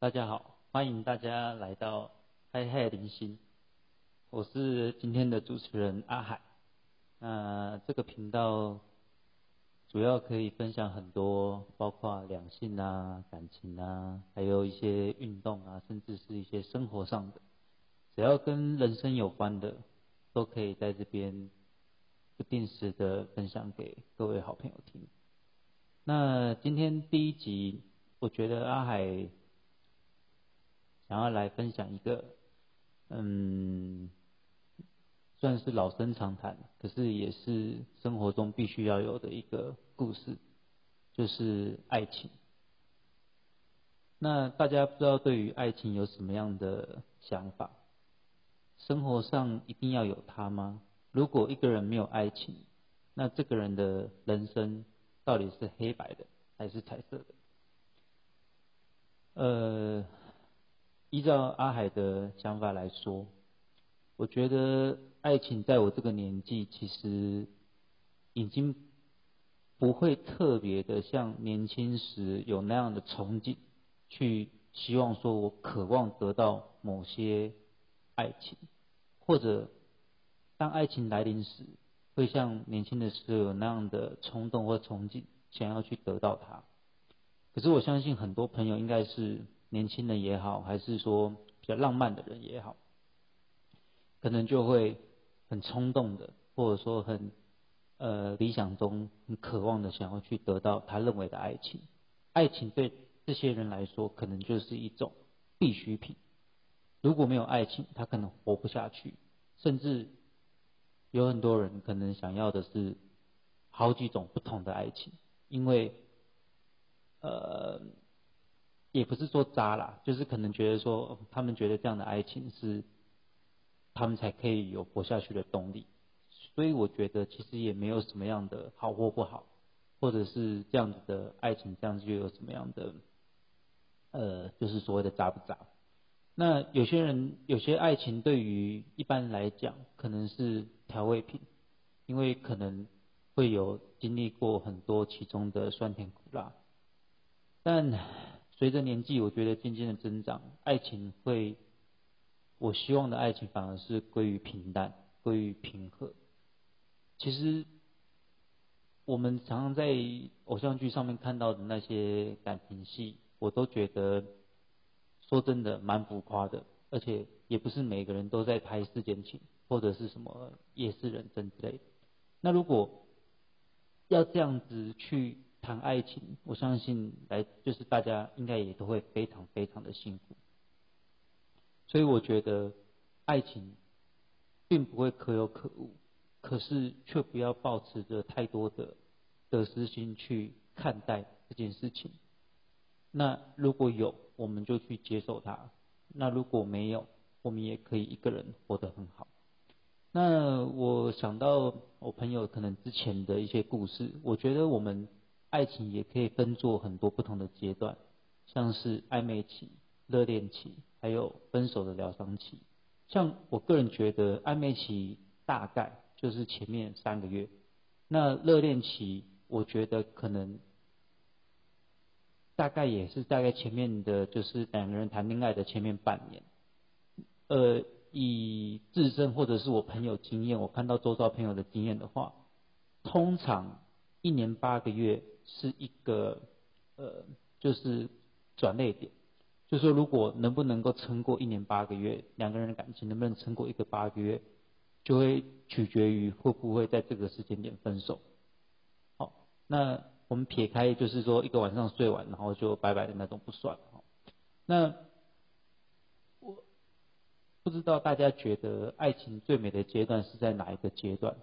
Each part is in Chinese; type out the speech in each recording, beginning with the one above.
大家好，欢迎大家来到嗨嗨零星，我是今天的主持人阿海。那这个频道主要可以分享很多，包括两性啊、感情啊，还有一些运动啊，甚至是一些生活上的，只要跟人生有关的，都可以在这边不定时的分享给各位好朋友听。那今天第一集，我觉得阿海想要来分享一个，嗯，算是老生常谈，可是也是生活中必须要有的一个故事，就是爱情。那大家不知道对于爱情有什么样的想法？生活上一定要有它吗？如果一个人没有爱情，那这个人的人生？到底是黑白的还是彩色的？呃，依照阿海的想法来说，我觉得爱情在我这个年纪，其实已经不会特别的像年轻时有那样的憧憬，去希望说我渴望得到某些爱情，或者当爱情来临时。会像年轻的时候有那样的冲动或憧憬，想要去得到它。可是我相信很多朋友应该是年轻人也好，还是说比较浪漫的人也好，可能就会很冲动的，或者说很呃理想中很渴望的想要去得到他认为的爱情。爱情对这些人来说，可能就是一种必需品。如果没有爱情，他可能活不下去，甚至。有很多人可能想要的是好几种不同的爱情，因为呃，也不是说渣啦，就是可能觉得说他们觉得这样的爱情是他们才可以有活下去的动力，所以我觉得其实也没有什么样的好或不好，或者是这样子的爱情这样子就有什么样的呃，就是所谓的渣不渣。那有些人有些爱情对于一般来讲可能是调味品，因为可能会有经历过很多其中的酸甜苦辣，但随着年纪，我觉得渐渐的增长，爱情会，我希望的爱情反而是归于平淡，归于平和。其实我们常常在偶像剧上面看到的那些感情戏，我都觉得。说真的，蛮浮夸的，而且也不是每个人都在拍世间情，或者是什么夜市人生之类的。那如果要这样子去谈爱情，我相信来就是大家应该也都会非常非常的辛苦。所以我觉得爱情并不会可有可无，可是却不要抱持着太多的得失心去看待这件事情。那如果有，我们就去接受它。那如果没有，我们也可以一个人活得很好。那我想到我朋友可能之前的一些故事，我觉得我们爱情也可以分作很多不同的阶段，像是暧昧期、热恋期，还有分手的疗伤期。像我个人觉得，暧昧期大概就是前面三个月，那热恋期我觉得可能。大概也是大概前面的，就是两个人谈恋爱的前面半年。呃，以自身或者是我朋友经验，我看到周遭朋友的经验的话，通常一年八个月是一个呃，就是转捩点。就说如果能不能够撑过一年八个月，两个人的感情能不能撑过一个八个月，就会取决于会不会在这个时间点分手。好，那。我们撇开，就是说一个晚上睡完，然后就拜拜的那种不算哈。那我不知道大家觉得爱情最美的阶段是在哪一个阶段？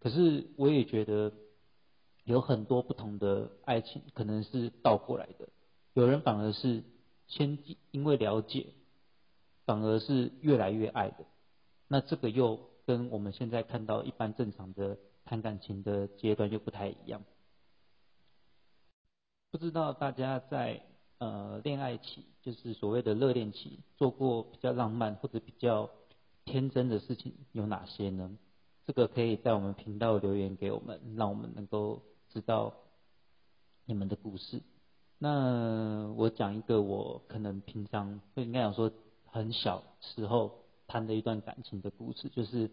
可是我也觉得有很多不同的爱情可能是倒过来的。有人反而是先因为了解，反而是越来越爱的。那这个又跟我们现在看到一般正常的谈感情的阶段又不太一样。不知道大家在呃恋爱期，就是所谓的热恋期，做过比较浪漫或者比较天真的事情有哪些呢？这个可以在我们频道留言给我们，让我们能够知道你们的故事。那我讲一个我可能平常会应该讲说很小时候谈的一段感情的故事，就是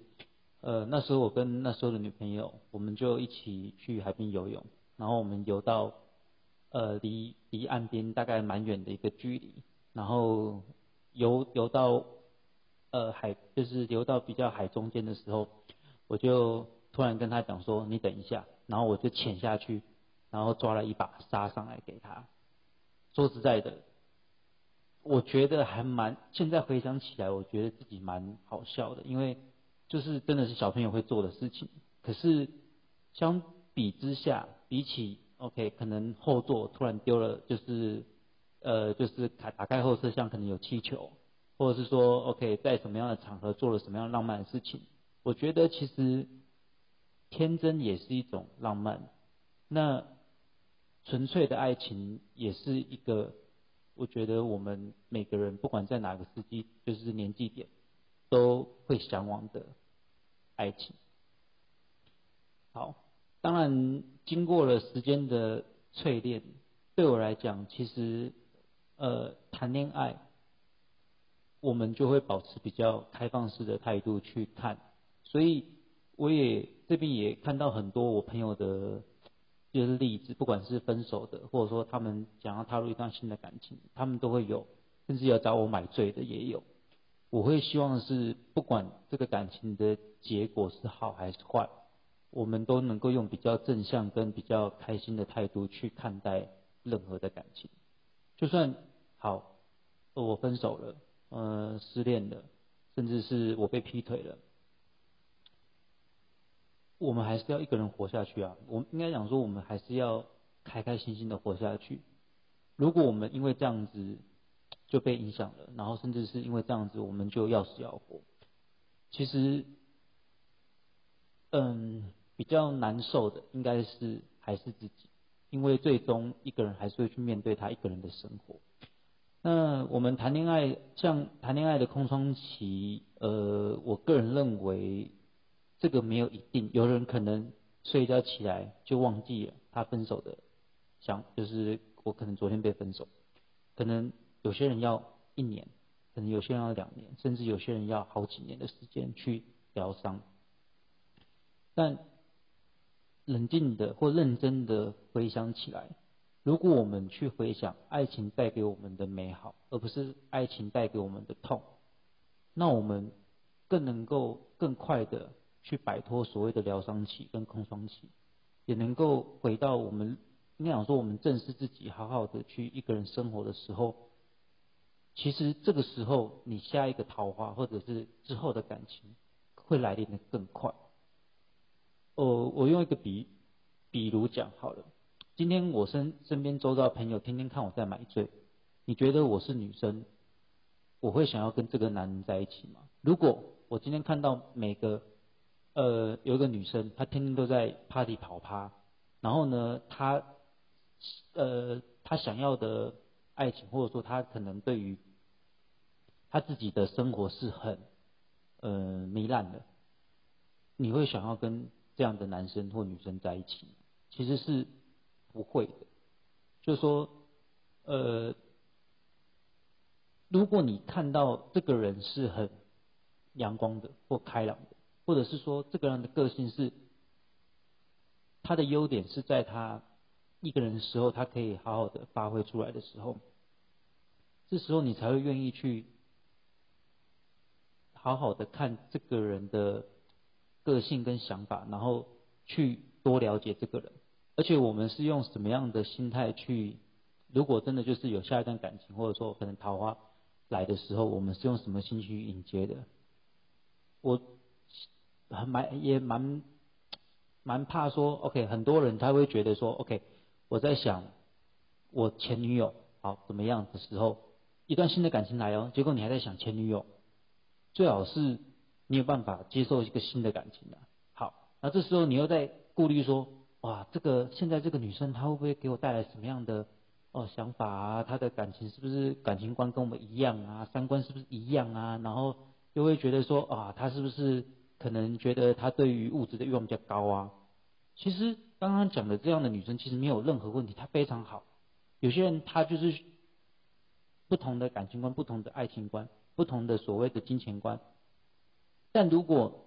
呃那时候我跟那时候的女朋友，我们就一起去海边游泳，然后我们游到呃离离岸边大概蛮远的一个距离，然后游游到呃海就是游到比较海中间的时候，我就突然跟他讲说你等一下，然后我就潜下去。然后抓了一把沙上来给他。说实在的，我觉得还蛮，现在回想起来，我觉得自己蛮好笑的，因为就是真的是小朋友会做的事情。可是相比之下，比起 OK，可能后座突然丢了，就是呃，就是打打开后车厢可能有气球，或者是说 OK，在什么样的场合做了什么样浪漫的事情，我觉得其实天真也是一种浪漫。那纯粹的爱情也是一个，我觉得我们每个人不管在哪个时期，就是年纪点，都会向往的爱情。好，当然经过了时间的淬炼，对我来讲，其实呃谈恋爱，我们就会保持比较开放式的态度去看，所以我也这边也看到很多我朋友的。就是例子，不管是分手的，或者说他们想要踏入一段新的感情，他们都会有，甚至要找我买醉的也有。我会希望是，不管这个感情的结果是好还是坏，我们都能够用比较正向跟比较开心的态度去看待任何的感情。就算好，我分手了，呃，失恋了，甚至是我被劈腿了。我们还是要一个人活下去啊！我们应该讲说，我们还是要开开心心的活下去。如果我们因为这样子就被影响了，然后甚至是因为这样子我们就要死要活，其实，嗯，比较难受的应该是还是自己，因为最终一个人还是会去面对他一个人的生活。那我们谈恋爱，像谈恋爱的空窗期，呃，我个人认为。这个没有一定，有人可能睡觉起来就忘记了他分手的想，就是我可能昨天被分手，可能有些人要一年，可能有些人要两年，甚至有些人要好几年的时间去疗伤。但冷静的或认真的回想起来，如果我们去回想爱情带给我们的美好，而不是爱情带给我们的痛，那我们更能够更快的。去摆脱所谓的疗伤期跟空窗期，也能够回到我们应该讲说我们正视自己，好好的去一个人生活的时候，其实这个时候你下一个桃花或者是之后的感情会来临的更快。哦，我用一个比，比如讲好了，今天我身身边周遭朋友天天看我在买醉，你觉得我是女生，我会想要跟这个男人在一起吗？如果我今天看到每个呃，有一个女生，她天天都在 party 跑趴，然后呢，她呃，她想要的爱情，或者说她可能对于她自己的生活是很呃糜烂的，你会想要跟这样的男生或女生在一起？其实是不会的，就是说，呃，如果你看到这个人是很阳光的或开朗的。或者是说，这个人的个性是他的优点是在他一个人的时候，他可以好好的发挥出来的时候，这时候你才会愿意去好好的看这个人的个性跟想法，然后去多了解这个人。而且我们是用什么样的心态去？如果真的就是有下一段感情，或者说可能桃花来的时候，我们是用什么心去迎接的？我。很蛮也蛮蛮怕说，OK，很多人他会觉得说，OK，我在想我前女友好怎么样的时候，一段新的感情来哦，结果你还在想前女友，最好是你有办法接受一个新的感情的。好，那这时候你又在顾虑说，哇，这个现在这个女生她会不会给我带来什么样的哦想法啊？她的感情是不是感情观跟我们一样啊？三观是不是一样啊？然后又会觉得说，啊，她是不是？可能觉得他对于物质的欲望比较高啊，其实刚刚讲的这样的女生其实没有任何问题，她非常好，有些人他就是不同的感情观、不同的爱情观、不同的所谓的金钱观。但如果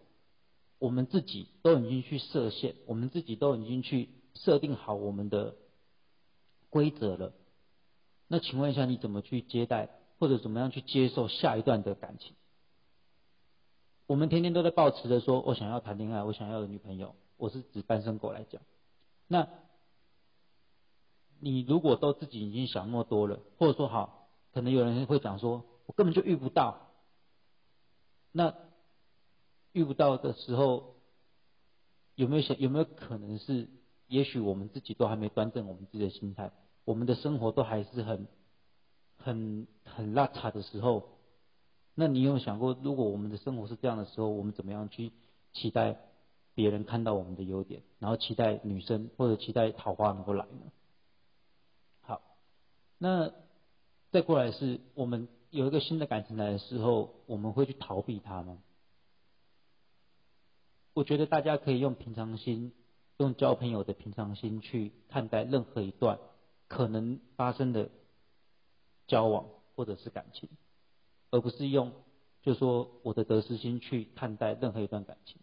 我们自己都已经去设限，我们自己都已经去设定好我们的规则了，那请问一下，你怎么去接待，或者怎么样去接受下一段的感情？我们天天都在抱持着说，我想要谈恋爱，我想要的女朋友，我是指单身狗来讲。那你如果都自己已经想那么多了，或者说好，可能有人会讲说，我根本就遇不到。那遇不到的时候，有没有想有没有可能是，也许我们自己都还没端正我们自己的心态，我们的生活都还是很很很邋遢的时候，那你有想过，如果我们的生活是这样的时候，我们怎么样去期待别人看到我们的优点，然后期待女生或者期待桃花能够来呢？好那再过来是我们有一个新的感情来的时候，我们会去逃避它吗？我觉得大家可以用平常心，用交朋友的平常心去看待任何一段可能发生的交往或者是感情，而不是用就说我的得失心去看待任何一段感情。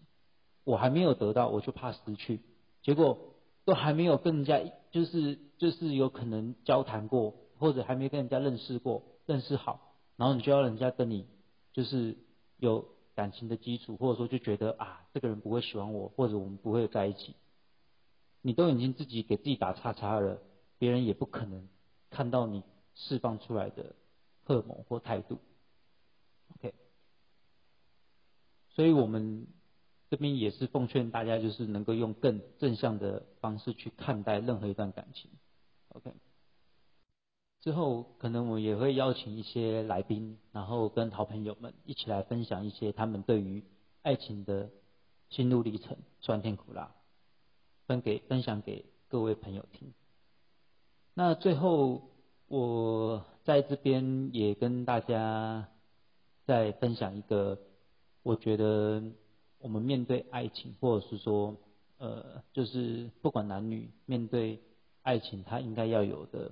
我还没有得到，我就怕失去，结果都还没有跟人家就是就是有可能交谈过。或者还没跟人家认识过，认识好，然后你就要人家跟你就是有感情的基础，或者说就觉得啊，这个人不会喜欢我，或者我们不会在一起，你都已经自己给自己打叉叉了，别人也不可能看到你释放出来的荷尔蒙或态度。OK，所以我们这边也是奉劝大家，就是能够用更正向的方式去看待任何一段感情。OK。之后可能我也会邀请一些来宾，然后跟好朋友们一起来分享一些他们对于爱情的心路历程，酸甜苦辣，分给分享给各位朋友听。那最后我在这边也跟大家再分享一个，我觉得我们面对爱情，或者是说呃，就是不管男女面对爱情，他应该要有的。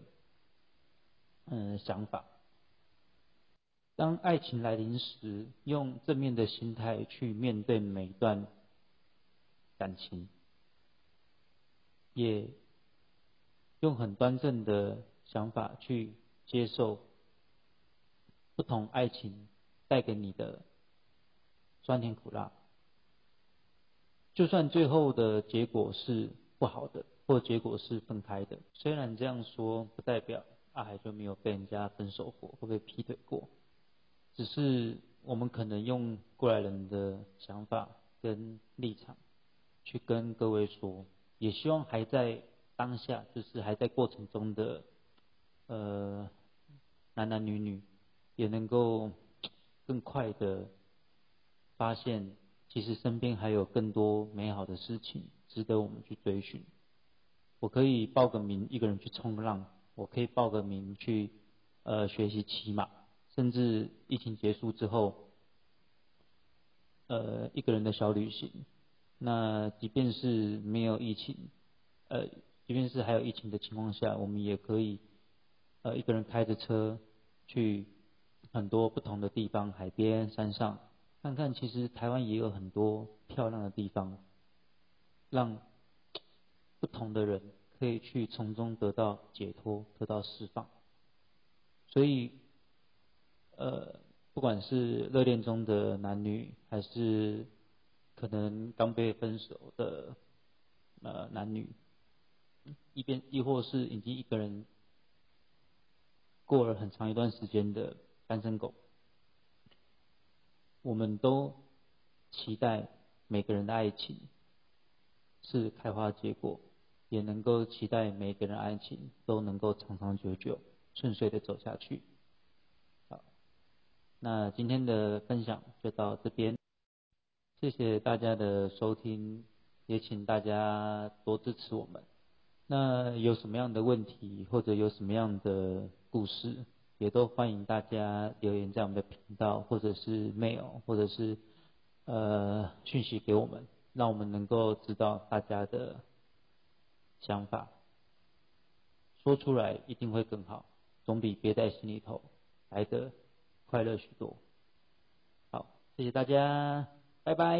嗯，想法。当爱情来临时，用正面的心态去面对每一段感情，也用很端正的想法去接受不同爱情带给你的酸甜苦辣。就算最后的结果是不好的，或结果是分开的，虽然这样说，不代表。阿海就没有被人家分手过，会被劈腿过，只是我们可能用过来人的想法跟立场去跟各位说，也希望还在当下，就是还在过程中的呃男男女女也能够更快的发现，其实身边还有更多美好的事情值得我们去追寻。我可以报个名，一个人去冲浪。我可以报个名去，呃，学习骑马，甚至疫情结束之后，呃，一个人的小旅行。那即便是没有疫情，呃，即便是还有疫情的情况下，我们也可以，呃，一个人开着车去很多不同的地方，海边、山上，看看其实台湾也有很多漂亮的地方，让不同的人。可以去从中得到解脱，得到释放。所以，呃，不管是热恋中的男女，还是可能刚被分手的呃男女，一边亦或是已经一个人过了很长一段时间的单身狗，我们都期待每个人的爱情是开花结果。也能够期待每个人爱情都能够长长久久、顺遂的走下去。好，那今天的分享就到这边，谢谢大家的收听，也请大家多支持我们。那有什么样的问题或者有什么样的故事，也都欢迎大家留言在我们的频道，或者是 mail，或者是呃讯息给我们，让我们能够知道大家的。想法，说出来一定会更好，总比憋在心里头来的快乐许多。好，谢谢大家，拜拜。